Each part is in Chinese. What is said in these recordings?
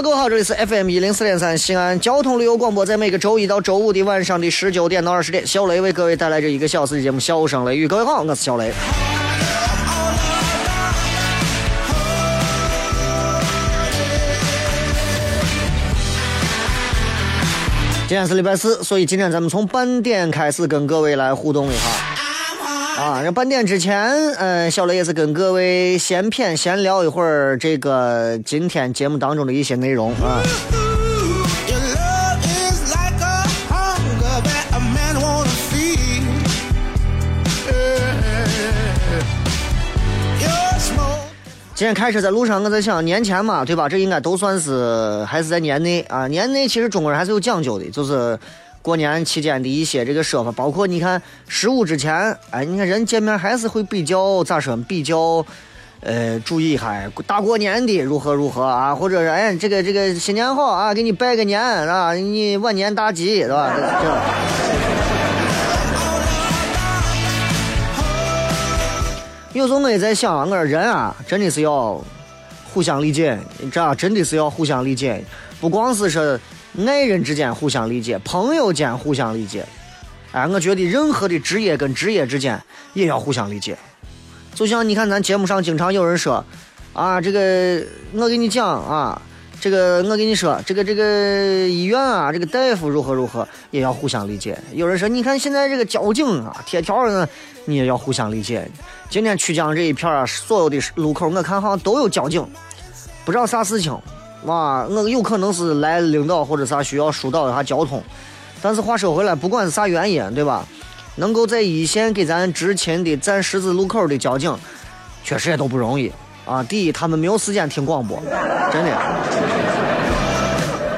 各位好，这里是 FM 一零四点三西安交通旅游广播，在每个周一到周五的晚上的十九点到二十点，小雷为各位带来这一个小时的节目《笑声雷雨》。各位好，我是小雷。今天是礼拜四，所以今天咱们从半点开始跟各位来互动一下。啊，这半点之前，嗯，小雷也是跟各位闲谝闲聊一会儿这个今天节目当中的一些内容啊。今天开车在路上，我在想年前嘛，对吧？这应该都算是还是在年内啊。年内其实中国人还是有讲究的，就是。过年期间的一些这个说法，包括你看十五之前，哎，你看人见面还是会比较咋说？比较，呃，注意一下大过年的如何如何啊？或者是哎，这个这个新年好啊，给你拜个年啊，你晚年大吉，是吧？有时候我也在想，我说人啊，真的是要互相理解，这样真的是要互相理解，不光是说。爱人之间互相理解，朋友间互相理解，哎，我觉得任何的职业跟职业之间也要互相理解。就像你看咱节目上经常有人说，啊，这个我给你讲啊，这个我跟你说，这个这个医院啊，这个大夫如何如何，也要互相理解。有人说，你看现在这个交警啊，贴条呢，你也要互相理解。今天曲江这一片啊，所有的路口我看好像都有交警，不知道啥事情。哇，我有可能是来领导或者啥需要疏导一下交通，但是话说回来，不管是啥原因，对吧？能够在一线给咱执勤的站十字路口的交警，确实也都不容易啊。第一，他们没有时间听广播，真的，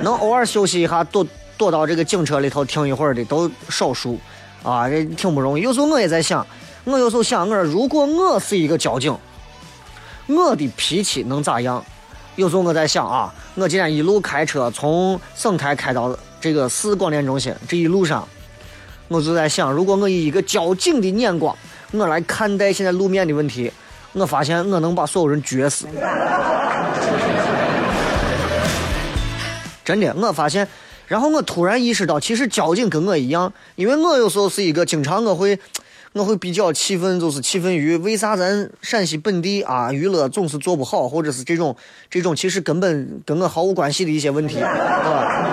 能偶尔休息一下，躲躲到这个警车里头听一会儿的都少数啊，这挺不容易。有时候我也在想，我有时候想，我说如果我是一个交警，我的脾气能咋样？有时候我在想啊，我今天一路开车从省台开到这个市广电中心，这一路上，我就在想，如果我以一个交警的眼光，我来看待现在路面的问题，我发现我能把所有人撅死。真的，我发现，然后我突然意识到，其实交警跟我一样，因为我有时候是一个经常我会。我会比较气愤，就是气愤于为啥咱陕西本地啊娱乐总是做不好，或者是这种这种其实根本跟我毫无关系的一些问题，对吧？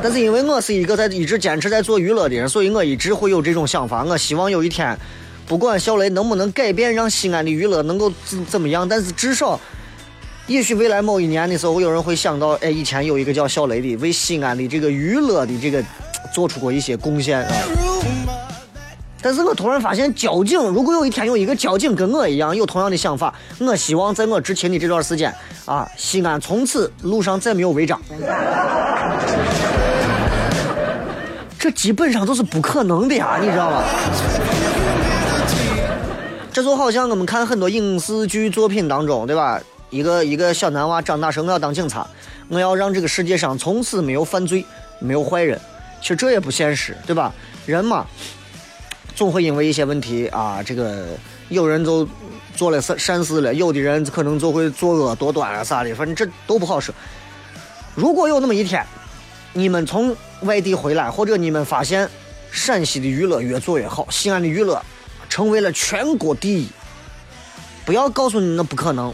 但是因为我是一个在一直坚持在做娱乐的人，所以我一直会有这种想法。我希望有一天，不管小雷能不能改变，让西安的娱乐能够怎怎么样，但是至少，也许未来某一年的时候，有人会想到，哎，以前有一个叫小雷的，为西安的这个娱乐的这个做出过一些贡献啊。但是我突然发现，交警如果有一天有一个交警跟我一样有同样的想法，我希望在我执勤的这段时间啊，西安从此路上再没有违章。这基本上都是不可能的呀，你知道吗？这就好像我们看很多影视剧作品当中，对吧？一个一个小男娃长大成我要当警察，我要让这个世界上从此没有犯罪，没有坏人。其实这也不现实，对吧？人嘛，总会因为一些问题啊，这个有人就做了善善事了，有的人可能就会作恶多端啊啥的，反正这都不好说。如果有那么一天，你们从外地回来，或者你们发现陕西的娱乐越做越好，西安的娱乐成为了全国第一，不要告诉你那不可能。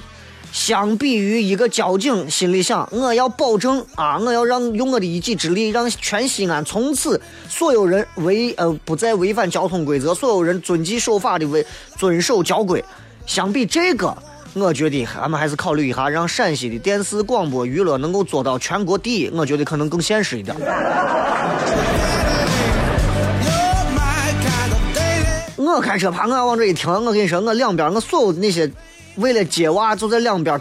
相比于一个交警心里想，我要保证啊，我要让用我的一己之力，让全西安从此所有人违呃不再违反交通规则，所有人遵纪守法的违遵守交规。相比这个，我觉得俺们还是考虑一下，让陕西的电视广播娱乐能够做到全国第一，我觉得可能更现实一点。我开车怕我往这一停，我跟你说，我两边我所有的那些。为了接娃，就在两边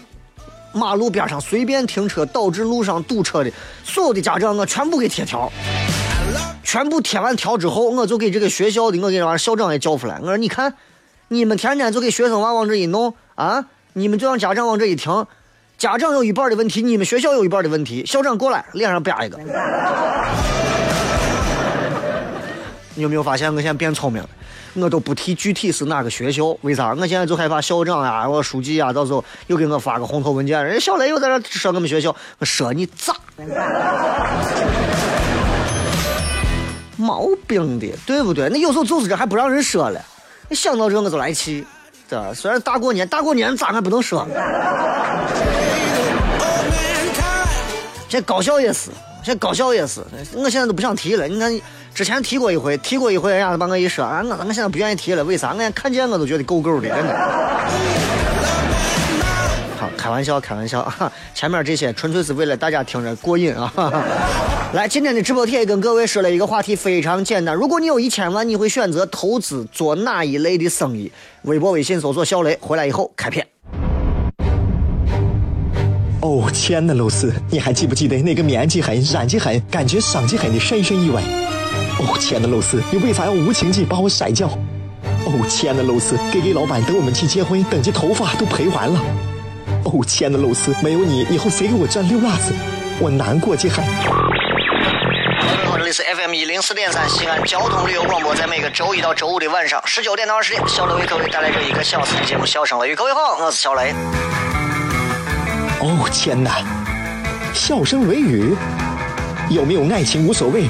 马路边上随便停车，导致路上堵车的所有的家长，我全部给贴条。全部贴完条之后，我就给这个学校的，我给把校长也叫出来。我说：“你看，你们天天就给学生娃往这一弄啊，你们就让家长往这一停，家长有一半的问题，你们学校有一半的问题。校长过来，脸上啪一个。你有没有发现我现在变聪明了？我都不提具体是哪个学校，为啥？我现在就害怕校长呀，我书记呀，到时候又给我发个红头文件，人家小雷又在这说我们学校，说你咋？毛病的，对不对？那有时候就是这还不让人说了，一想到这我就来气。这虽然大过年，大过年咋还不能说？这高校也是，这高校也是，我现在都不想提了。你看。之前提过一回，提过一回，人家把我一说，啊，我我现在不愿意提了。为啥？我看见我都觉得够够的，真的。好，开玩笑，开玩笑。前面这些纯粹是为了大家听着过瘾啊。来，今天的直播贴跟各位说了一个话题，非常简单。如果你有一千万，你会选择投资做哪一类的生意？微博、微信搜索“小雷”，回来以后开片。哦，亲爱的露丝，你还记不记得那个面积狠、染技狠、感觉伤及狠的深深意外？哦，亲爱的露丝，你为啥要无情地把我甩掉？哦，亲爱的露丝给给老板等我们去结婚，等这头发都赔完了。哦，亲爱的露丝，没有你，以后谁给我赚溜辣子？我难过极了。这里是 FM 一零四点三西安交通旅游广播，在每个周一到周五的晚上十九点到二十点，小雷为各位带来这一个小时的节目《笑声雷雨》。各位好，我是小雷。哦，天哪！笑声雷雨，有没有爱情无所谓。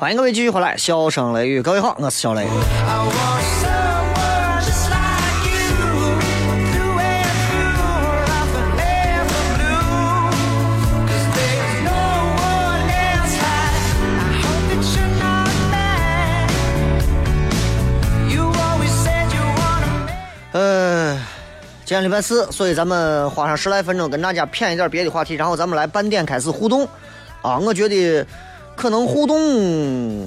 欢迎各位继续回来，笑声雷雨，各位好，我是小雷。嗯，今天礼拜四，所以咱们花上十来分钟跟大家谝一点别的话题，然后咱们来半点开始互动。啊，我觉得。可能互动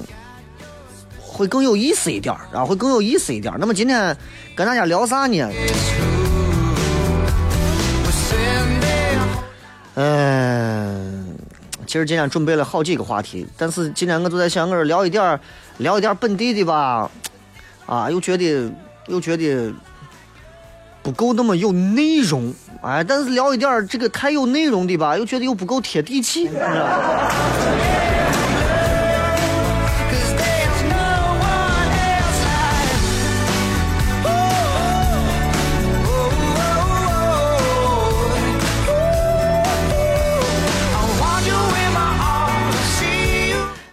会更有意思一点然后会更有意思一点那么今天跟大家聊啥呢？嗯，其实今天准备了好几个话题，但是今天我就在想，我聊一点聊一点本地的吧，啊，又觉得又觉得不够那么有内容，哎，但是聊一点这个太有内容的吧，又觉得又不够贴地气，你知道？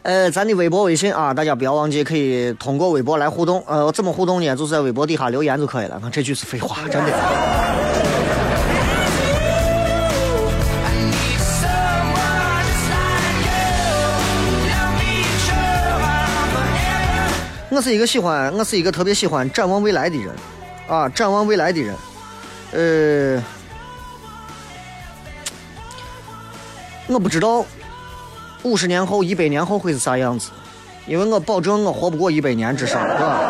呃，咱的微博、微信啊，大家不要忘记，可以通过微博来互动。呃，怎么互动呢？就是在微博底下留言就可以了。这句是废话，真的。我是一个喜欢，我是一个特别喜欢展望未来的人，啊，展望未来的人。呃，我不知道。五十年后、一百年后会是啥样子？因为我保证我活不过一百年至少，是吧？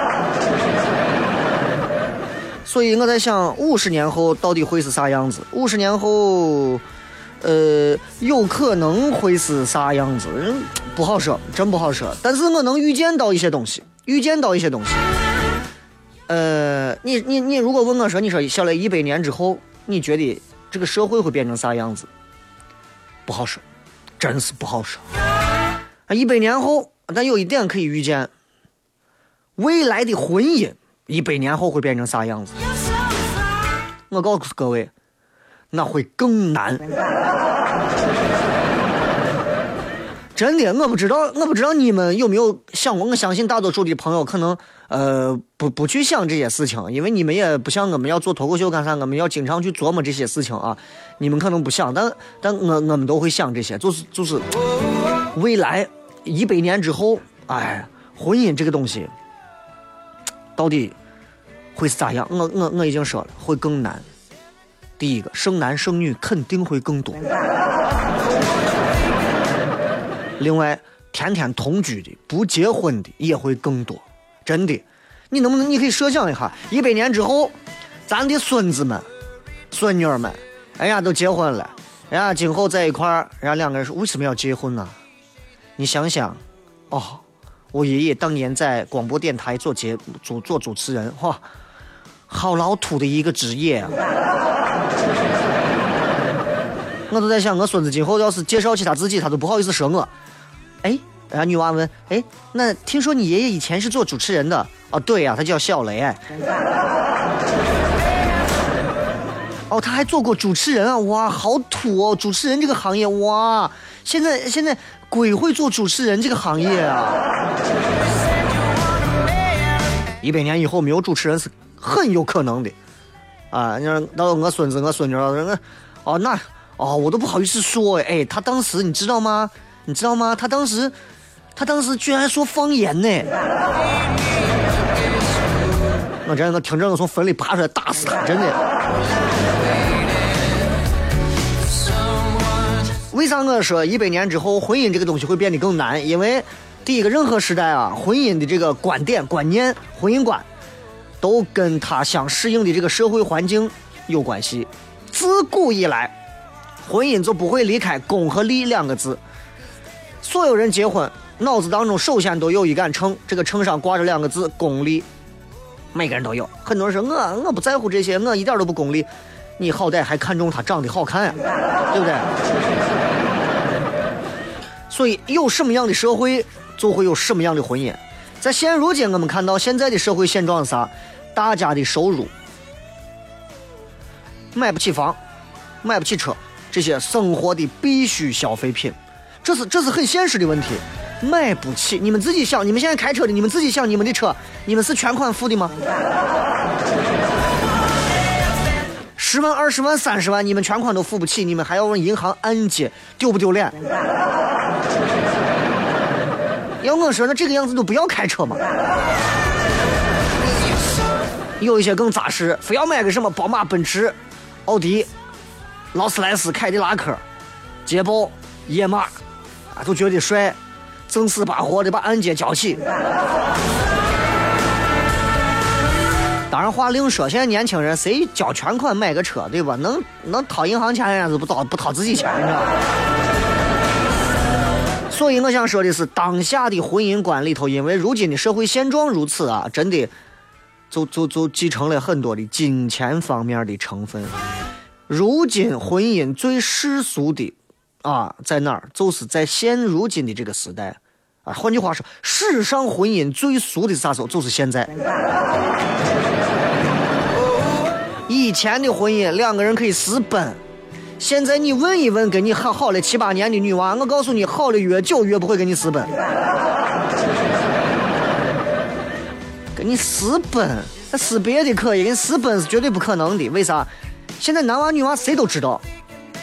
所以我在想，五十年后到底会是啥样子？五十年后，呃，有可能会是啥样子？不好说，真不好说。但是我能预见到一些东西，预见到一些东西。呃，你你你，如果问我说，你说小雷一百年之后，你觉得这个社会会变成啥样子？不好说。真是不好说。啊一百年后，但有一点可以预见：未来的婚姻一百年后会变成啥样子？我告诉各位，那会更难。真的，我不知道，我不知道你们有没有想过。我相信大多数的朋友可能，呃，不不去想这些事情，因为你们也不像我们要做脱口秀干啥，我们要经常去琢磨这些事情啊。你们可能不想，但但我我们都会想这些，就是就是未来一百年之后，哎，婚姻这个东西到底会是咋样？我我我已经说了，会更难。第一个，生男生女肯定会更多。另外，天天同居的、不结婚的也会更多，真的。你能不能？你可以设想一下，一百年之后，咱的孙子们、孙女儿们，人家都结婚了，人家今后在一块儿，人家两个人说为什么要结婚呢？你想想，哦，我爷爷当年在广播电台做节主做主持人，哈，好老土的一个职业啊！我都在想，我孙子今后要是介绍起他自己，他都不好意思说我。哎，然后女娃问：“哎，那听说你爷爷以前是做主持人的？哦，对呀，他叫小雷。哎哦，他还做过主持人啊！哇，好土哦，主持人这个行业哇！现在现在鬼会做主持人这个行业啊！一百年以后没有主持人是很有可能的啊！你说到我孙子、我孙女了，哦那哦，我都不好意思说哎，他当时你知道吗？”你知道吗？他当时，他当时居然说方言呢！我真的听着，我从坟里爬出来打死他！真的。为啥我说一百年之后婚姻这个东西会变得更难？因为第一个，任何时代啊，婚姻的这个观点、观念、婚姻观，都跟他相适应的这个社会环境有关系。自古以来，婚姻就不会离开公和利两个字。所有人结婚，脑子当中首先都有一杆秤，这个秤上挂着两个字“功利”，每个人都有。很多人说我我不在乎这些，我一点都不功利。你好歹还看中他长得好看呀，对不对？所以有什么样的社会，就会有什么样的婚姻。在现如今，我们看到现在的社会现状是啥？大家的收入买不起房，买不起车，这些生活的必需消费品。这是这是很现实的问题，买不起。你们自己想，你们现在开车的，你们自己想，你们的车，你们是全款付的吗？十万、二十万、三十万，你们全款都付不起，你们还要问银行按揭，丢不丢脸？要我说，那这个样子都不要开车嘛。有一些更扎实，非要买个什么宝马、奔驰、奥迪、劳斯莱斯、凯迪拉克、捷豹、野马。都觉得帅，正死把活的把按揭交起。当然话另说，现在年轻人谁交全款买个车，对吧？能能掏银行钱，人家是不掏不掏自己钱，你知道所以我想说的是，当下的婚姻观里头，因为如今的社会现状如此啊，真的就就就继承了很多的金钱方面的成分。如今婚姻最世俗的啊，在哪儿？就是在现如今的这个时代啊。换句话说，史上婚姻最俗的是啥时候？就是现在。以前的婚姻，两个人可以私奔。现在你问一问跟你好好了七八年的女娃，我告诉你，好的越久越不会跟你私奔。跟你私奔，那私别的可以，跟私奔是绝对不可能的。为啥？现在男娃女娃谁都知道，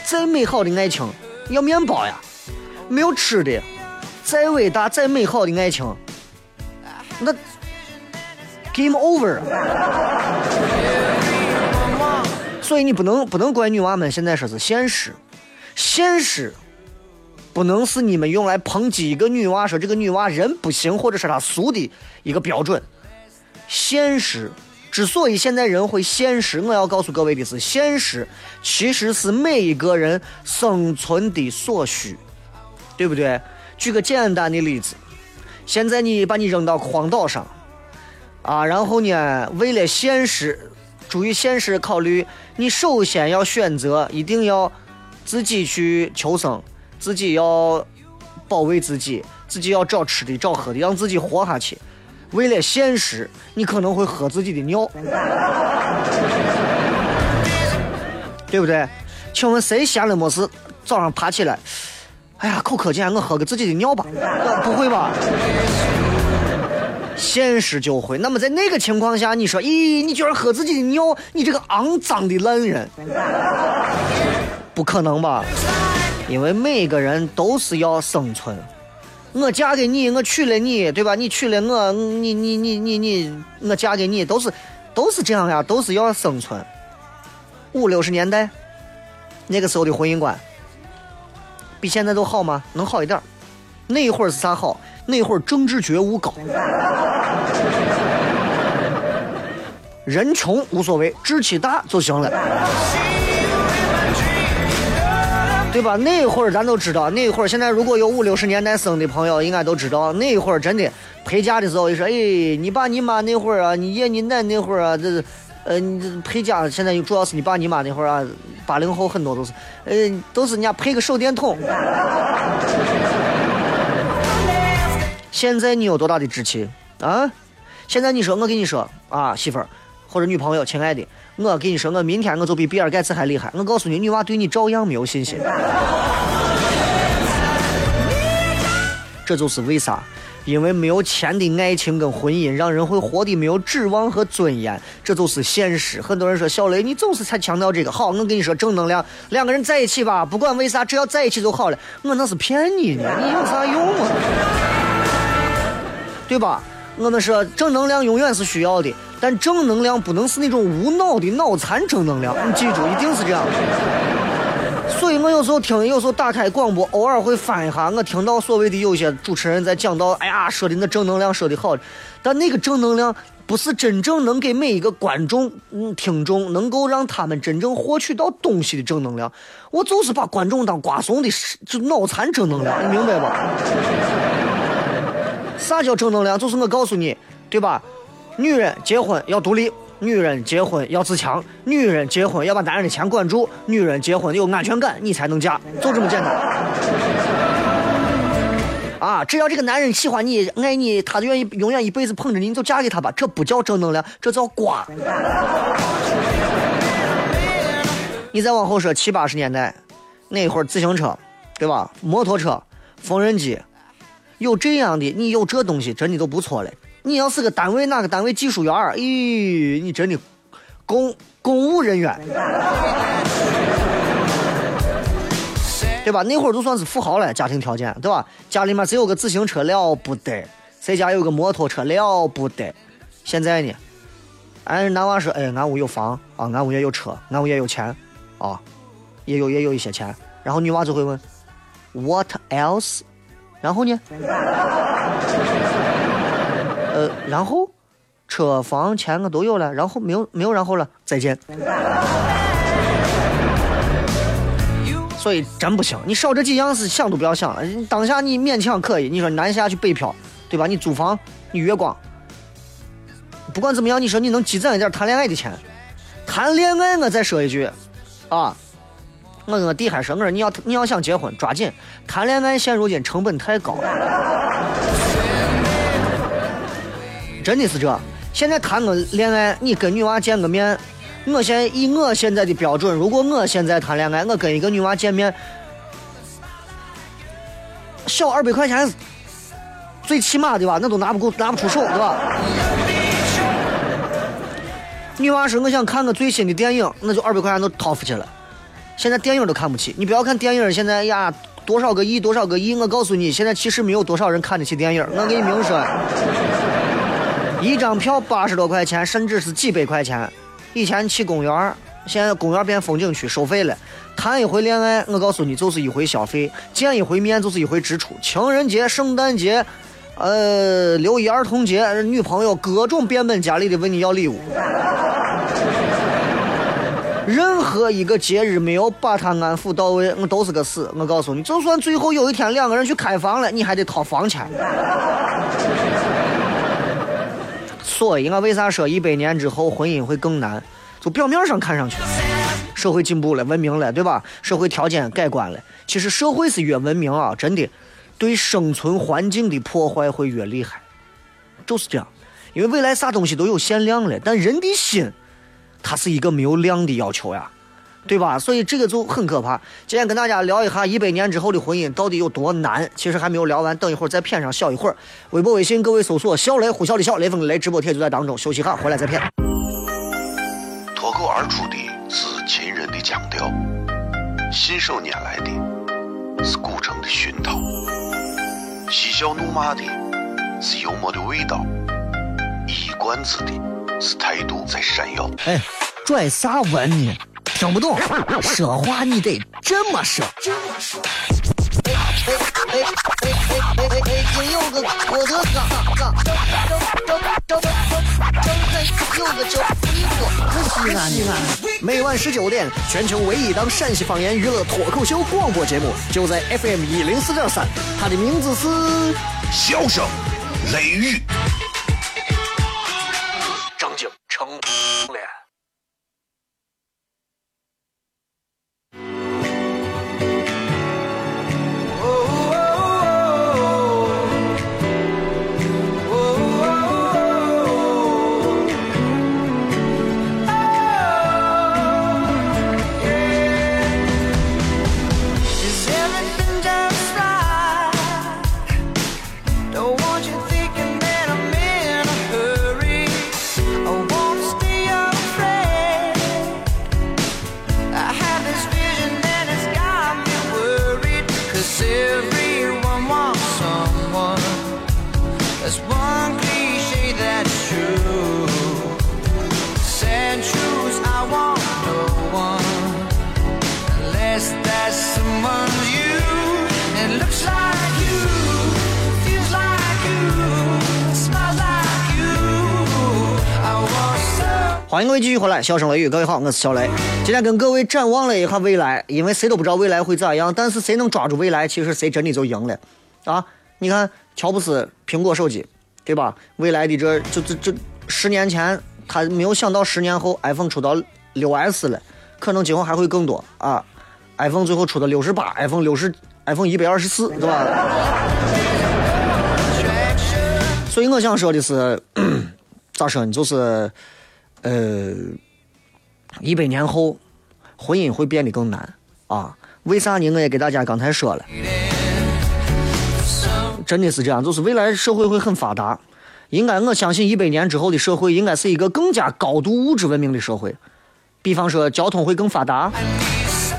再美好的爱情要面包呀，没有吃的，再伟大再美好的爱情，那 game over。所以你不能不能怪女娃们，现在说是现实，现实不能是你们用来抨击一个女娃说这个女娃人不行，或者是她俗的一个标准。现实之所以现在人会现实，我要告诉各位的是，现实其实是每一个人生存的所需，对不对？举个简单的例子，现在你把你扔到荒岛上，啊，然后呢，为了现实。出于现实考虑，你首先要选择，一定要自己去求生，自己要保卫自己，自己要找吃的、找喝的，让自己活下去。为了现实，你可能会喝自己的尿，对不对？请问谁闲了没事早上爬起来，哎呀，口渴劲，我喝个自己的尿吧？不会吧？现实就会。那么在那个情况下，你说，咦，你居然喝自己的尿，你这个肮脏的烂人，不可能吧？因为每个人都是要生存。我嫁给你，我娶了你，对吧？你娶了我，你你你你你，我嫁给你，都是都是这样呀，都是要生存。五六十年代，那个时候的婚姻观，比现在都好吗？能好一点。那会儿是啥好？那会儿政治觉悟高，人穷无所谓，志气大就行了，对吧？那会儿咱都知道，那会儿现在如果有五六十年代生的朋友，应该都知道，那会儿真的陪嫁的时候，就说，哎，你爸你妈那会儿啊，你爷你奶那会儿啊，这，呃，你这陪嫁现在主要是你爸你妈那会儿啊，八零后很多都是，呃，都是人家配个手电筒。现在你有多大的志气啊？现在你说我跟你说啊，媳妇儿或者女朋友，亲爱的，我跟你说，我明天我就比比尔盖茨还厉害。我告诉你，女娃对你照样没有信心。这就是为啥？因为没有钱的爱情跟婚姻，让人会活得没有指望和尊严。这就是现实。很多人说小雷，你总是才强调这个。好，我跟你说正能量，两个人在一起吧，不管为啥，只要在一起就好了。我那是骗你的，你有啥用啊？对吧？我们说正能量永远是需要的，但正能量不能是那种无脑的脑残正能量。你记住，一定是这样。所以我有时候听，有时候打开广播，偶尔会翻一下，我听到所谓的有些主持人在讲到，哎呀，说的那正能量说的好，但那个正能量不是真正能给每一个观众、嗯听众能够让他们真正获取到东西的正能量。我就是把观众当瓜怂的，是就脑残正能量，你明白吧？啥叫正能量？就是我告诉你，对吧？女人结婚要独立，女人结婚要自强，女人结婚要把男人的钱管住，女人结婚有安全感，你才能嫁，就这么简单。啊，只要这个男人喜欢你、爱你，他就愿意永远一辈子捧着你，你就嫁给他吧。这不叫正能量，这叫瓜。你再往后说，七八十年代那会儿，自行车，对吧？摩托车、缝纫机。有这样的，你有这东西，真的都不错了。你要是个单位哪个单位技术员儿，咦，你真的公公务人员，对吧？那会儿就算是富豪了，家庭条件，对吧？家里面只有个自行车了不得，谁家有个摩托车了不得。现在呢，俺男娃说，哎，俺屋有房啊，俺屋也有车，俺屋也有钱啊，也有也有一些钱。然后女娃就会问，What else？然后呢？呃，然后车房钱我都有了，然后没有没有然后了，再见。所以真不行，你少这几样是想都不要想了。当下你勉强可以，你说南下去北漂，对吧？你租房，你月光不管怎么样，你说你能积攒一点谈恋爱的钱。谈恋爱，我再说一句，啊，我我弟还说，我说你要你要想结婚，抓紧谈恋爱，现如今成本太高了，真的是这。现在谈个恋爱，你跟女娃见个面，我现以我现在的标准，如果我现在谈恋爱，我跟一个女娃见面，小二百块钱，最起码的吧，那都拿不够，拿不出手，对吧？女娃说我想看个最新的电影，那就二百块钱都掏出去了。现在电影都看不起，你不要看电影，现在呀多少个亿，多少个亿，我告诉你，现在其实没有多少人看得起电影。我给你明说。一张票八十多块钱，甚至是几百块钱。以前去公园，现在公园变风景区，收费了。谈一回恋爱，我告诉你，就是一回消费；见一回面，就是一回支出。情人节、圣诞节，呃，六一儿童节，女朋友各种变本加厉的问你要礼物。任何一个节日没有把他安抚到位，我都是个死。我告诉你，就算最后有一天两个人去开房了，你还得掏房钱。所以，我为啥说一百年之后婚姻会更难？就表面上看上去，社会进步了，文明了，对吧？社会条件改观了。其实，社会是越文明啊，真的，对生存环境的破坏会越厉害，就是这样。因为未来啥东西都有限量了，但人的心，它是一个没有量的要求呀。对吧？所以这个就很可怕。今天跟大家聊一下一百年之后的婚姻到底有多难。其实还没有聊完，等一会儿再片上笑一会儿。微博、微信，各位搜索“笑雷”呼啸的笑雷锋的雷，直播贴就在当中。休息哈，回来再片。脱口而出的是秦人的腔调，信手拈来的是古城的熏陶，嬉笑怒骂的是幽默的味道，一冠子的是态度在闪耀。哎，拽啥文呢？听不懂，说话你得这么说。哎哎哎哎哎哎哎！今有个我的哥，有个叫西安西安。每晚十九点，全球唯一档陕西方言娱乐脱口秀广播节目，就在 FM 一零四点三。它的名字是《笑声雷雨》。张景成脸。回来，笑声雷雨，各位好，我是小雷。今天跟各位展望了一下未来，因为谁都不知道未来会咋样，但是谁能抓住未来，其实谁真的就赢了啊！你看乔布斯苹果手机，对吧？未来的这就这这十年前他没有想到十年后 iPhone 出到六 S 了，可能今后还会更多啊！iPhone 最后出的六十八，iPhone 六十，iPhone 一百二十四，对吧？所以我想说的是，咋说呢？就是。呃，一百年后，婚姻会变得更难啊？为啥呢？我也给大家刚才说了，真的是这样，就是未来社会会很发达，应该我相信一百年之后的社会应该是一个更加高度物质文明的社会，比方说交通会更发达，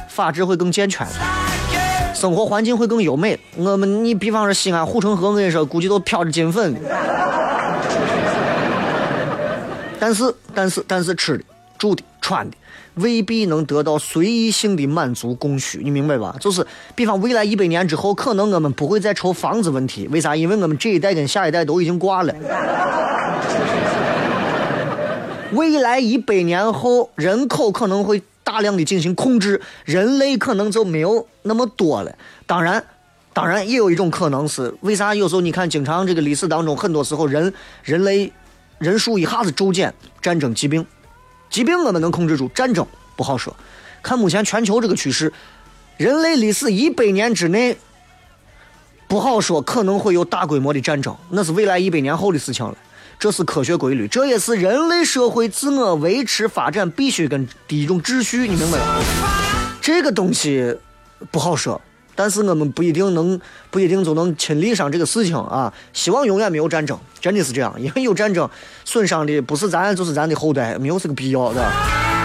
法治会更健全，生活环境会更优美。我们你比方说西安护城河，我跟你说，估计都飘着金粉。但是，但是，但是，吃的、住的、穿的，未必能得到随意性的满足供需，你明白吧？就是，比方未来一百年之后，可能我们不会再愁房子问题，为啥？因为我们这一代跟下一代都已经挂了。未来一百年后，人口可能会大量的进行控制，人类可能就没有那么多了。当然，当然也有一种可能是，为啥？有时候你看，经常这个历史当中，很多时候人人类。人数一下子骤减，战争、疾病，疾病我们能控制住，战争不好说。看目前全球这个趋势，人类历史一百年之内不好说，可能会有大规模的战争，那是未来一百年后的事情了。这是科学规律，这也是人类社会自我维持发展必须跟的一种秩序，你明白吗？这个东西不好说，但是我们不一定能，不一定就能亲历上这个事情啊。希望永远没有战争，真的是这样，因为有战争损伤的不是咱，就是咱的后代，没有这个必要的。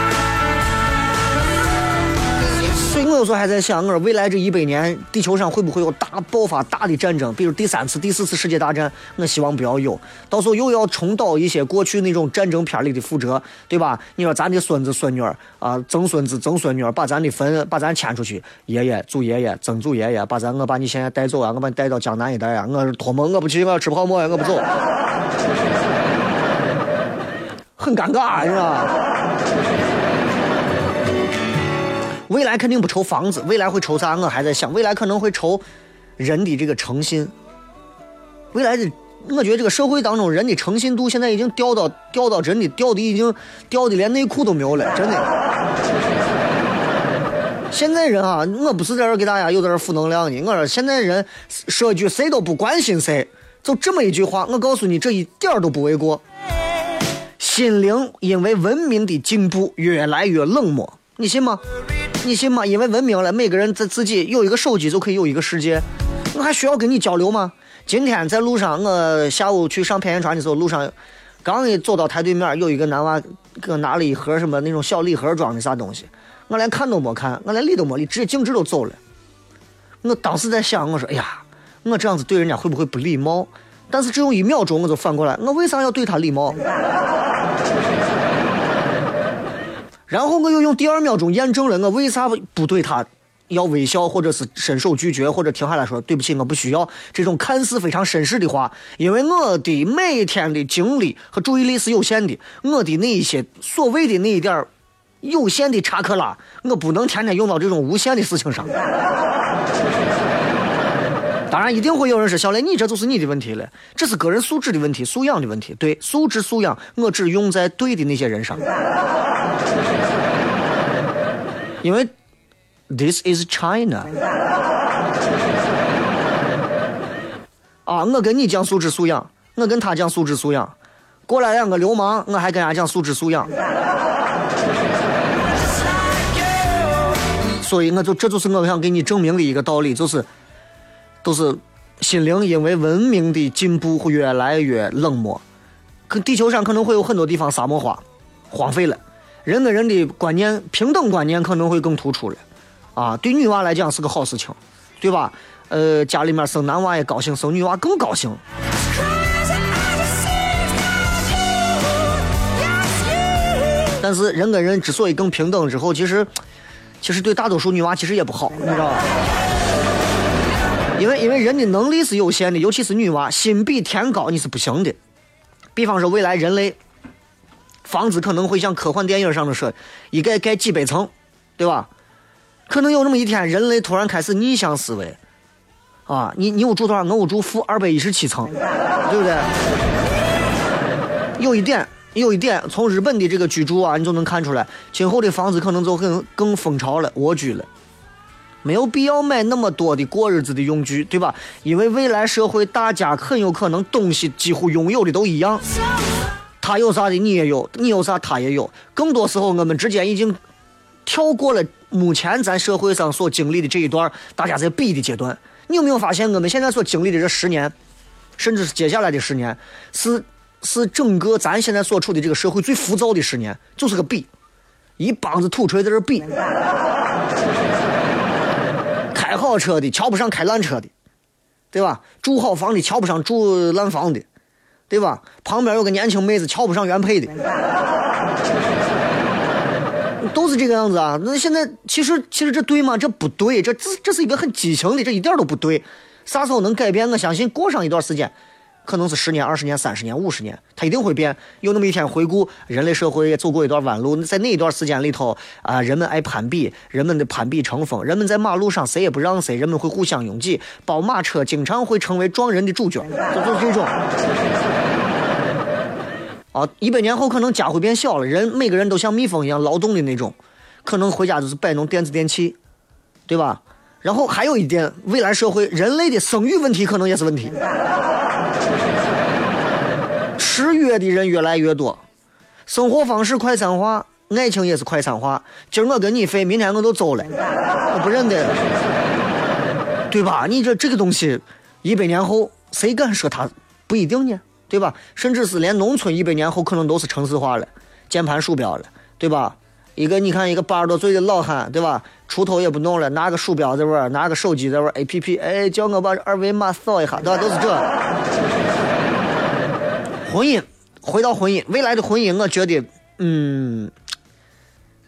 我有时候还在想，我说未来这一百年，地球上会不会有大爆发、大的战争，比如第三次、第四次世界大战？我希望不要有，到时候又要重蹈一些过去那种战争片里的覆辙，对吧？你说咱的孙子孙女儿啊，曾孙子曾孙女儿把咱的坟把咱迁出去，爷爷祖爷爷曾祖爷爷把咱我把你现在带走啊，我把你带到江南一带啊，我是托梦，我不去，我要吃泡馍，我不走，很尴尬，是吧？未来肯定不愁房子，未来会愁啥？我还在想，未来可能会愁人的这个诚信。未来的，我觉得这个社会当中人的诚信度现在已经掉到掉到真的掉的已经掉的连内裤都没有了，真的。现在人啊，我不是在这给大家又在这负能量呢。我说现在人说句谁都不关心谁，就这么一句话，我告诉你，这一点都不为过。心灵因为文明的进步越来越冷漠，你信吗？你信吗？因为文明了，每个人在自己有一个手机就可以有一个世界，我还需要跟你交流吗？今天在路上，我下午去上偏远川的时候，路上刚一走到台对面，有一个男娃给我拿了一盒什么那种小礼盒装的啥东西，我连看都没看，我连理都没理，直接径直都走了。我当时在想，我说，哎呀，我这样子对人家会不会不礼貌？但是只有一秒钟，我就反过来，我为啥要对他礼貌？然后我又用第二秒钟验证了我为啥不对他要微笑，或者是伸手拒绝，或者停下来说对不起，我不需要这种看似非常绅士的话，因为我的每天的精力和注意力是有限的，我的那一些所谓的那一点有限的查克拉，我不能天天用到这种无限的事情上。当然，一定会有人说小雷，你这就是你的问题了，这是个人素质的问题，素养的问题。对，素质素养，我只用在对的那些人上。因为，this is China。啊，我跟你讲素质素养，我跟他讲素质素养，过来两个流氓，我还跟人家讲素质素养。所以，我就这就是我想给你证明的一个道理，就是。都是心灵，因为文明的进步会越来越冷漠。可地球上可能会有很多地方沙漠化、荒废了，人跟人的观念平等观念可能会更突出了。啊，对女娃来讲是个好事情，对吧？呃，家里面生男娃也高兴，生女娃更高兴。但是人跟人之所以更平等之后，其实其实对大多数女娃其实也不好，你知道吧？因为因为人的能力是有限的，尤其是女娃，心比天高你是不行的。比方说，未来人类房子可能会像科幻电影上的说，一盖盖几百层，对吧？可能有那么一天，人类突然开始逆向思维，啊，你你我住多少？我住负二百一十七层，对不对？有一点，有一点，从日本的这个居住啊，你就能看出来，今后的房子可能就更更蜂巢了，蜗居了。没有必要买那么多的过日子的用具，对吧？因为未来社会大家很有可能东西几乎拥有的都一样，他有啥的你也有，你有啥他也有。更多时候我们之间已经跳过了目前咱社会上所经历的这一段大家在比的阶段。你有没有发现我们现在所经历的这十年，甚至是接下来的十年，是是整个咱现在所处的这个社会最浮躁的十年，就是个比，一帮子土锤在这比。开好车的瞧不上开烂车的，对吧？住好房的瞧不上住烂房的，对吧？旁边有个年轻妹子瞧不上原配的，都是这个样子啊。那现在其实其实这对吗？这不对，这这这是一个很畸形的，这一点都不对。啥时候能改变？我相信过上一段时间。可能是十年、二十年、三十年、五十年，它一定会变。有那么一天，回顾人类社会也走过一段弯路，在那一段时间里头啊，人们爱攀比，人们的攀比成风，人们在马路上谁也不让谁，人们会互相拥挤，宝马车经常会成为撞人的主角，就是这种。啊，一百年后可能家会变小了，人每个人都像蜜蜂一样劳动的那种，可能回家就是摆弄电子电器，对吧？然后还有一点，未来社会人类的生育问题可能也是问题，吃药的人越来越多，生活方式快餐化，爱情也是快餐化。今儿我跟你飞，明天我都走了，我不认得，对吧？你这这个东西，一百年后谁敢说它不一定呢？对吧？甚至是连农村一百年后可能都是城市化了，键盘鼠标了，对吧？一个你看一个八十多岁的老汉，对吧？锄头也不弄了，拿个鼠标在玩，拿个手机在玩 A P P，哎，叫我把二维码扫一下，对吧？都是这。婚姻，回到婚姻，未来的婚姻，我觉得，嗯，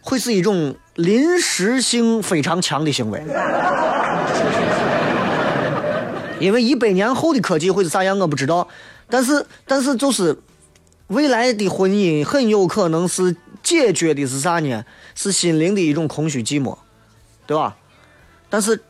会是一种临时性非常强的行为，因为一百年后的科技会是啥样，我不知道。但是，但是就是未来的婚姻很有可能是解决的是啥呢？是心灵的一种空虚寂寞，对吧？但是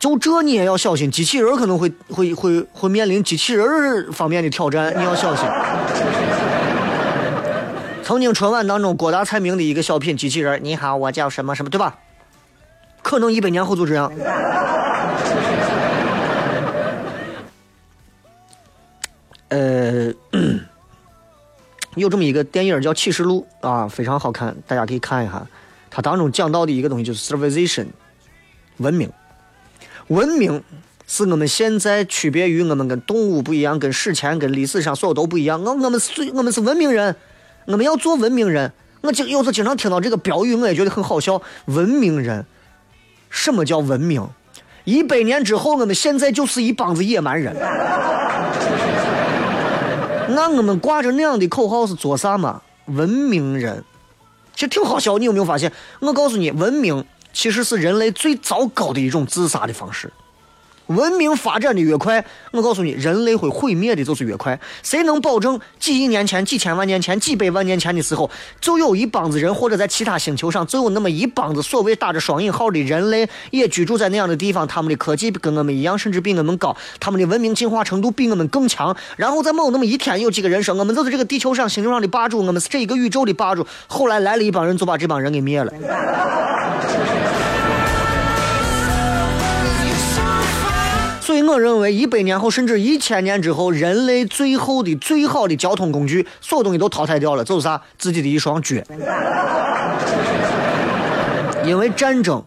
就这你也要小心，机器人可能会会会会面临机器人方面的挑战，你要小心。曾经春晚当中郭大蔡明的一个小品机器人，你好，我叫什么什么，对吧？可能一百年后就这样。呃，有这么一个电影叫《启示录》啊，非常好看，大家可以看一下。它当中讲到的一个东西就是 civilization，文明。文明是我们现在区别于我们跟动物不一样，跟史前、跟历史上所有都不一样。我我们是，我们是文明人，我们要做文明人。我经有时经常听到这个标语，我也觉得很好笑。文明人，什么叫文明？一百年之后，我们现在就是一帮子野蛮人。那我们挂着那样的口号是做啥嘛？文明人，其实挺好笑。你有没有发现？我告诉你，文明其实是人类最糟糕的一种自杀的方式。文明发展的越快，我告诉你，人类会毁灭的就是越快。谁能保证几亿年前、几千万年前、几百万年前的时候，就有一帮子人，或者在其他星球上，就有那么一帮子所谓打着双引号的人类，也居住在那样的地方？他们的科技跟我们一样，甚至比我们高，他们的文明进化程度比我们更强。然后在某那么一天，有几个人说，我们就是这个地球上、星球上的霸主，我们是这一个宇宙的霸主。后来来了一帮人，就把这帮人给灭了。我认为，一百年后甚至一千年之后，人类最后的最好的交通工具，所有东西都淘汰掉了，就是啥？自己的一双脚。因为战争、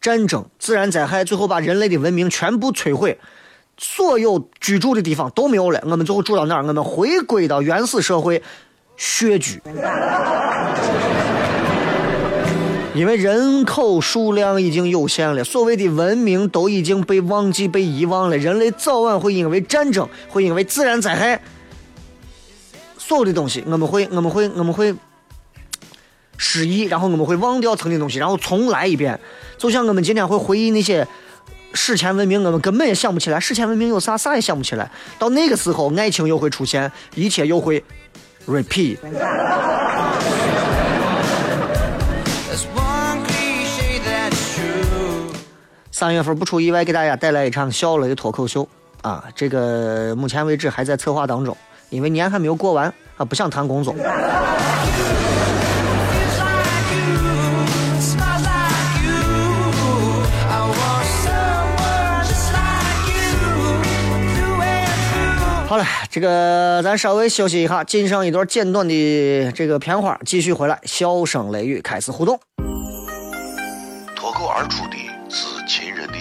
战争、自然灾害，最后把人类的文明全部摧毁，所有居住的地方都没有了。我们最后住到哪儿？我们回归到原始社会，穴居。因为人口数量已经有限了，所谓的文明都已经被忘记、被遗忘了。人类早晚会因为战争，会因为自然灾害，所有的东西，我们会、我们会、我们会失忆，然后我们会忘掉曾经东西，然后重来一遍。就像我们今天会回忆那些史前文明，我们根本也想不起来史前文明有啥，啥也想不起来。到那个时候，爱情又会出现，一切又会 repeat。三月份不出意外，给大家带来一场小雷脱口秀啊！这个目前为止还在策划当中，因为年还没有过完啊，不想谈工作。好了，这个咱稍微休息一下，进上一段简短的这个片花，继续回来，笑声雷雨开始互动。脱口而出的。是秦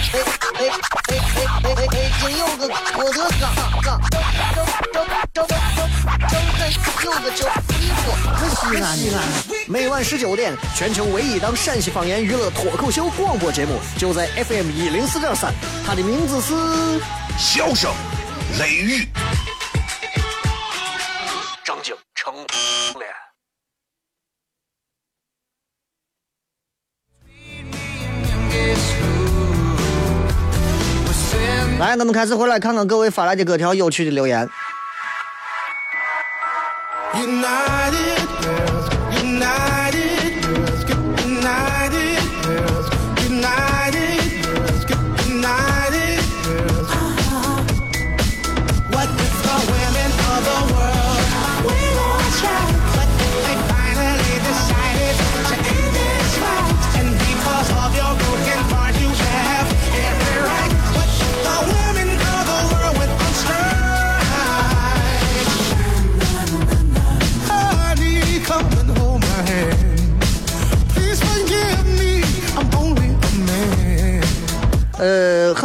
哎哎哎哎哎哎！北京有个郭德纲，张张张张张张有个叫李波，西安西安。每晚十九点，全球唯一档陕西方言娱乐脱口秀广播节目，就在 FM 一零四点三。它的名字是《笑声雷雨》。张景成脸。来来，我们开始回来看看各位发来的各条有趣的留言。United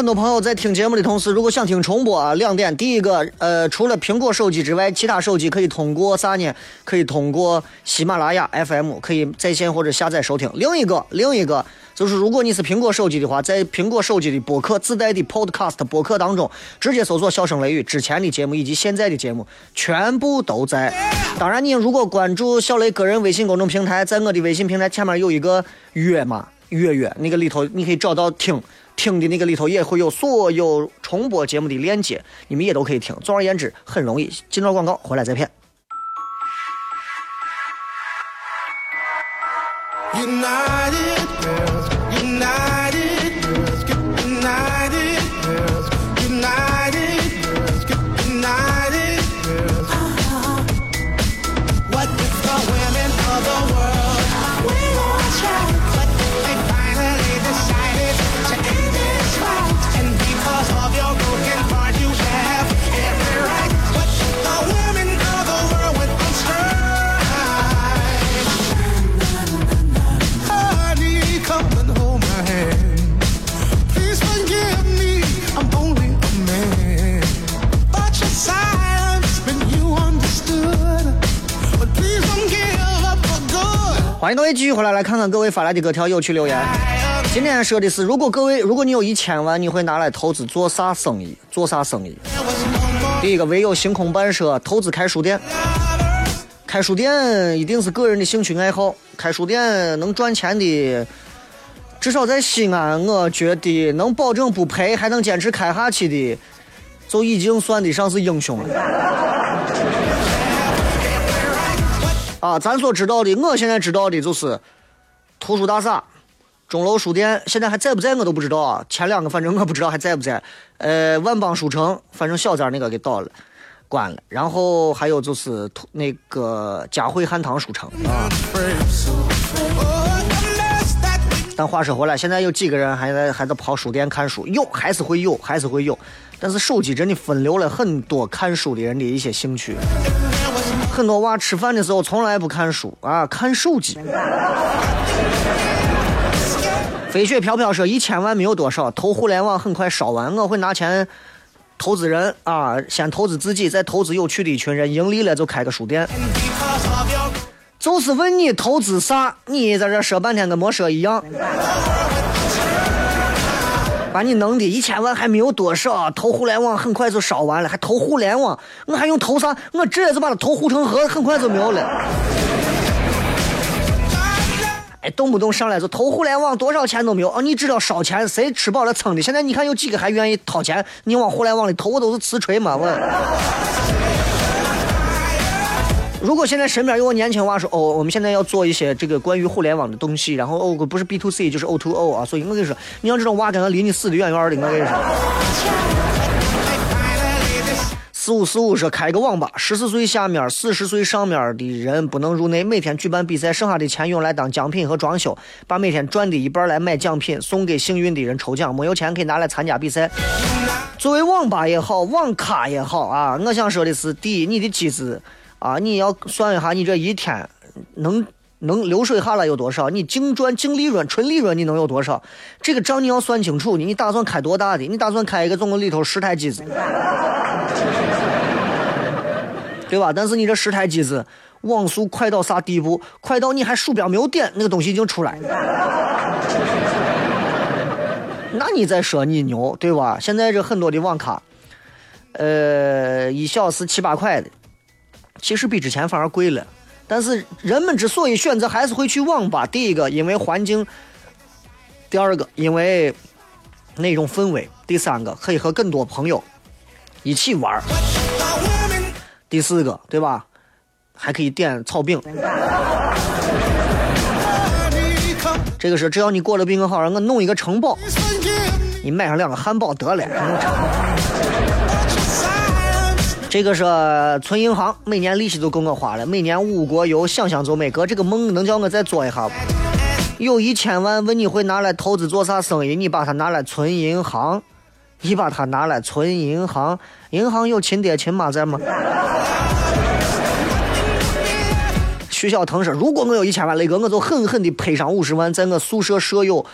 很多朋友在听节目的同时，如果想听重播啊，两点。第一个，呃，除了苹果手机之外，其他手机可以通过啥呢？可以通过喜马拉雅 FM 可以在线或者下载收听。另一个，另一个就是，如果你是苹果手机的话，在苹果手机的播客自带的 Podcast 播客当中，直接搜索“笑声雷雨”之前的节目以及现在的节目，全部都在。当然，你如果关注小雷个人微信公众平台，在我的微信平台前面有一个约嘛，约约那个里头，你可以找到听。听的那个里头也会有所有重播节目的链接，你们也都可以听。总而言之，很容易。进段广告，回来再骗。United 迎各位继续回来，来看看各位发来的各条有趣留言。今天说的是，如果各位，如果你有一千万，你会拿来投资做啥生意？做啥生意？第一个，唯有星空办社投资开书店。开书店一定是个人的兴趣爱好，开书店能赚钱的，至少在西安，我觉得能保证不赔还能坚持开下去的，就已经算得上是英雄了。啊，咱所知道的，我现在知道的就是图书大厦、钟楼书店，现在还在不在我都不知道啊。前两个反正我不知道还在不在。呃，万邦书城，反正小寨那个给倒了，关了。然后还有就是图那个嘉汇汉唐书城啊。但话说回来，现在有几个人还在还在跑书店看书？有，还是会有，还是会有。但是手机真的分流了很多看书的人的一些兴趣。很多娃吃饭的时候从来不看书啊，看手机。飞雪飘飘说一千万没有多少，投互联网很快烧完，我会拿钱投资人啊，先投资自己，再投资有趣的一群人，盈利了就开个书店。就是问你投资啥，你在这说半天跟没说一样。把你弄的一千万还没有多少，投互联网很快就烧完了，还投互联网，我还用投啥？我直接就把它投护城河，很快就没有了。哎，动不动上来就投互联网，多少钱都没有哦。你知道烧钱，谁吃饱了撑的？现在你看有几个还愿意掏钱？你往互联网里投，我都是瓷锤嘛，我。如果现在身边有个年轻娃说，哦，我们现在要做一些这个关于互联网的东西，然后哦，不是 B to C 就是 O to O 啊，所以我跟你说，你像这种娃跟他离你死的远远的，我跟你说。四五四五说开个网吧，十四岁下面、四十岁上面的人不能入内，每天举办比赛，剩下的钱用来当奖品和装修，把每天赚的一半来买奖品，送给幸运的人抽奖，没有钱可以拿来参加比赛。作为网吧也好，网咖也好啊，我想说的是，第一，你的机子啊，你要算一下，你这一天能能流水下来有多少？你净赚、净利润、纯利润你能有多少？这个账你要算清楚。你你打算开多大的？你打算开一个总共里头十台机子，对吧？但是你这十台机子网速快到啥地步？快到你还鼠标没有点，那个东西已经出来了。那你再说你牛，对吧？现在这很多的网咖，呃，一小时七八块的，其实比之前反而贵了。但是人们之所以选择还是会去网吧，第一个因为环境，第二个因为那种氛围；第三个，可以和更多朋友一起玩；第四个，对吧？还可以点炒饼。这个是只要你过得比我好，让我弄一个城堡，你买上两个汉堡得了。这个是存银行，每年利息都够我花了。每年五国游，想想就美。哥，这个梦能叫我再做一下不？有一千万，问你会拿来投资做啥生意？你把它拿来存银行，你把它拿来存银行，银行有亲爹亲妈在吗？徐小腾说：“如果我有一千万，雷哥，我就狠狠地赔上五十万，在我宿舍舍友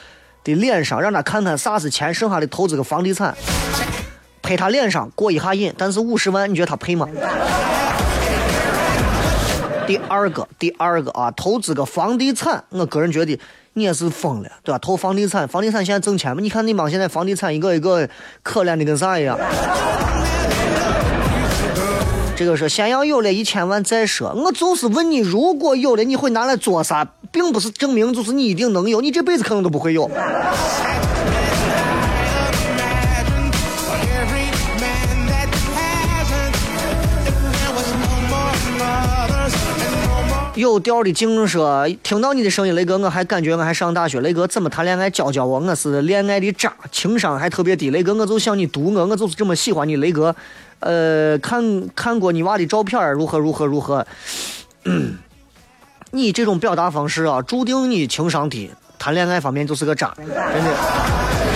的脸上，让他看看啥是钱，剩下的投资个房地产，赔他脸上过一下瘾。但是五十万，你觉得他配吗？” 第二个，第二个啊，投资个房地产，我个人觉得你也是疯了，对吧？投房地产，房地产现在挣钱吗？你看你妈现在房地产一个一个可怜的跟啥一样。这个是先要有了一千万再说，我就是问你，如果有了，你会拿来做啥？并不是证明就是你一定能有，你这辈子可能都不会有。有调的静说，听到你的声音，雷哥，我还感觉我还上大学。雷哥怎么谈恋爱？教教我，我是恋爱的渣，情商还特别低。雷哥，我就想你毒我，我就是这么喜欢你。雷哥，呃，看看过你娃的照片，如何如何如何？你这种表达方式啊，注定你情商低，谈恋爱方面就是个渣，真的。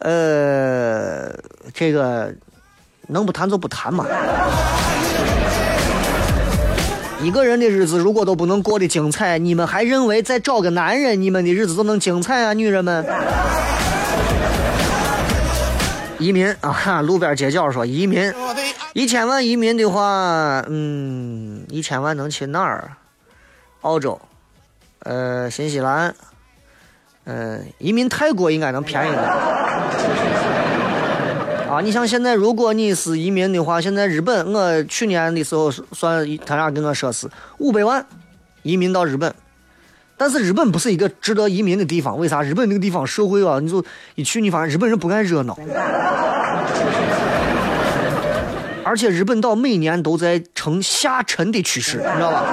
呃，这个能不谈就不谈嘛。一个人的日子如果都不能过得精彩，你们还认为再找个男人，你们的日子就能精彩啊？女人们，移民啊，路边街角说移民，一千万移民的话，嗯，一千万能去哪儿？澳洲，呃，新西兰。嗯，移民泰国应该能便宜点。啊，你像现在，如果你是移民的话，现在日本，我去年的时候算他俩跟我说是五百万移民到日本，但是日本不是一个值得移民的地方，为啥？日本那个地方社会啊，你就一去你发现日本人不爱热闹，而且日本岛每年都在呈下沉的趋势，你知道吧？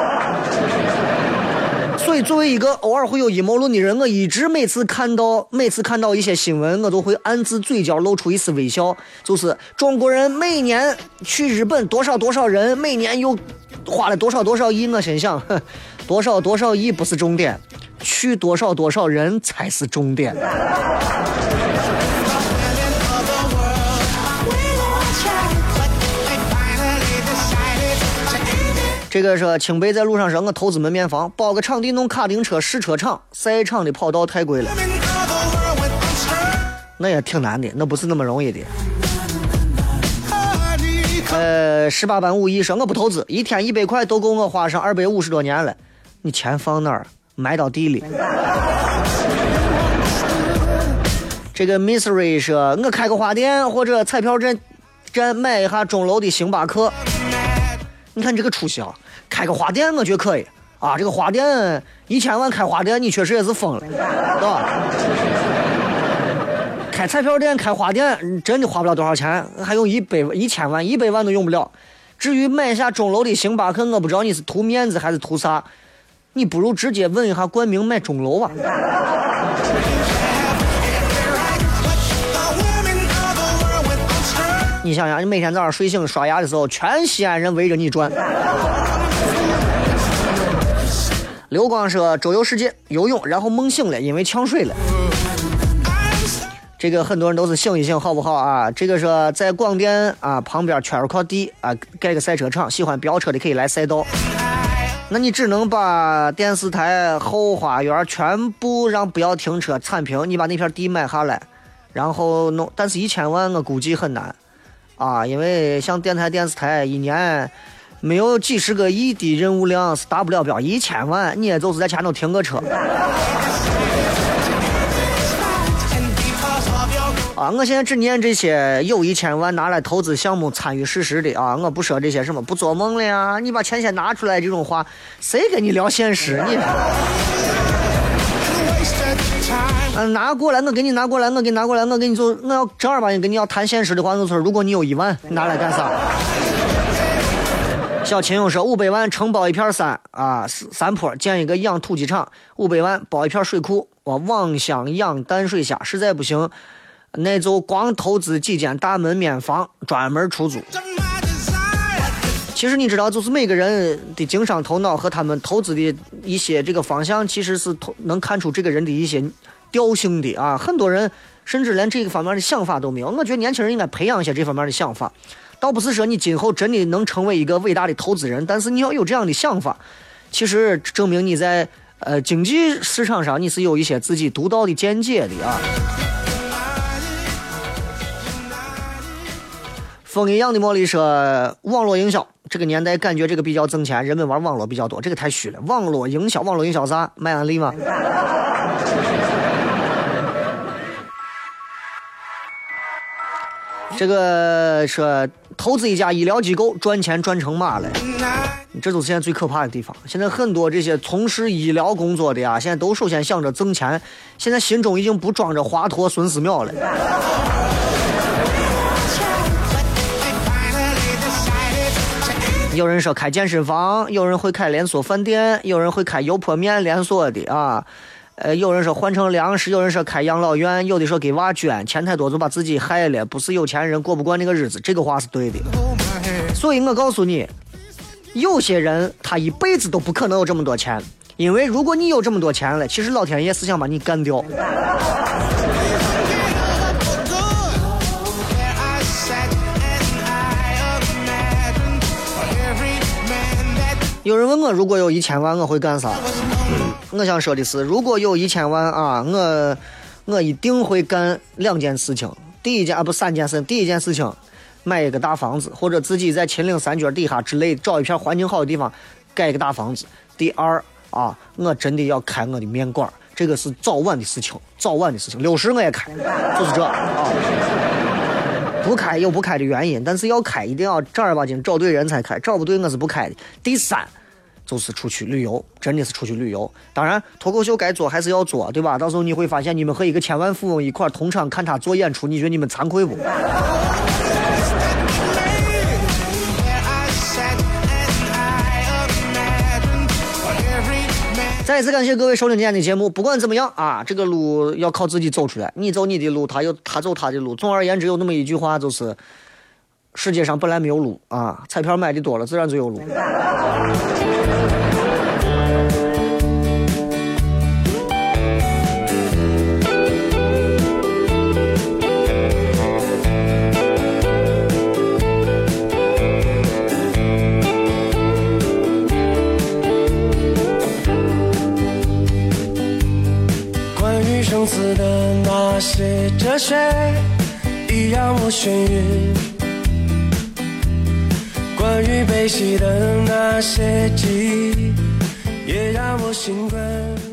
所以，作为一个偶尔会有阴谋论的人，我一直每次看到每次看到一些新闻，我都会暗自嘴角露出一丝微笑。就是中国人每年去日本多少多少人，每年又花了多少多少亿。我心想，哼，多少多少亿不是重点，去多少多少人才是重点。这个是清北在路上说，我投资门面房，包个场地弄卡丁车试车场，赛场的跑道太贵了，那也挺难的，那不是那么容易的。呃，十八般武艺说，我不投资，一天一百块都够我花上二百五十多年了。你钱放哪儿？埋到地里。这个 Misery 说，我开个花店或者彩票站站买一下钟楼的星巴克。你看你这个出息啊！开个花店我觉得可以啊，这个花店一千万开花店，你确实也是疯了，对吧？开彩票店、开花店，真的花不了多少钱，还用一百一千万、一百万都用不了。至于买下钟楼的星巴克，我不知道你是图面子还是图啥，你不如直接问一下冠名买钟楼吧。你想想，你每天早上睡醒刷牙的时候，全西安人围着你转。刘光说周游世界游泳，然后梦醒了，因为呛水了。这个很多人都是醒一醒，好不好啊？这个说在广电啊旁边圈了块地啊，盖个赛车场，喜欢飙车的可以来赛道。那你只能把电视台后花园全部让不要停车铲平，你把那片地买下来，然后弄，但是一千万我估计很难。啊，因为像电台、电视台一年没有几十个亿的任务量是达不了标，一千万你也就是在前头停个车。啊，我现在只念这些有一千万拿来投资项目参与事实的啊，我不说这些什么不做梦了呀，你把钱。先拿出来这种话，谁跟你聊现实？你，嗯、拿过来，我给你拿过来，我给你拿过来，我给你做，我要正儿八经跟你要谈现实的话，我说如果你有一万，你拿来干啥？小秦勇说五百万承包一片山啊，山坡建一个养土鸡场，五百万包一片水库，我网箱养淡水虾，实在不行，那就光投资几间大门面房，专门出租。其实你知道，就是每个人的经商头脑和他们投资的一些这个方向，其实是能看出这个人的一些调性的啊。很多人甚至连这个方面的想法都没有。我觉得年轻人应该培养一些这方面的想法，倒不是说你今后真的能成为一个伟大的投资人，但是你要有这样的想法，其实证明你在呃经济市场上你是有一些自己独到的见解的啊。风一样的茉莉说，网络营销这个年代感觉这个比较挣钱，人们玩网络比较多，这个太虚了。网络营销，网络营销啥？卖安利吗？这个说投资一家医疗机构赚钱赚成马了，这就是现在最可怕的地方。现在很多这些从事医疗工作的呀，现在都首先想着挣钱，现在心中已经不装着华佗、孙思邈了。有人说开健身房，有人会开连锁饭店，有人会开油泼面连锁的啊。呃，有人说换成粮食，有人说开养老院，有的说给娃捐，钱太多就把自己害了，不是有钱人过不惯那个日子，这个话是对的。所以我告诉你，有些人他一辈子都不可能有这么多钱，因为如果你有这么多钱了，其实老天爷是想把你干掉。有人问我，如果有一千万，我会干啥？我想说的是，如果有一千万啊，我我一定会干两件事情。第一件啊，不三件事。第一件事情，买一个大房子，或者自己在秦岭山脚底下之类找一片环境好的地方盖一个大房子。第二啊，我真的要开我的面馆，这个是早晚的事情，早晚的事情。六十我也开，就是这啊。不开有不开的原因，但是要开一定要正儿八经找对人才开，找不对我是不开的。第三。就是出去旅游，真的是出去旅游。当然，脱口秀该做还是要做，对吧？到时候你会发现，你们和一个千万富翁一块儿同场看他做演出，你觉得你们惭愧不？再一次感谢各位收听今天的节目。不管怎么样啊，这个路要靠自己走出来，你走你的路，他有他走他的路。总而言之，有那么一句话，就是世界上本来没有路啊，彩票买的多了，自然就有路。关于生死的那些哲学，已让我眩晕；关于悲喜的那些记忆，也让我兴奋。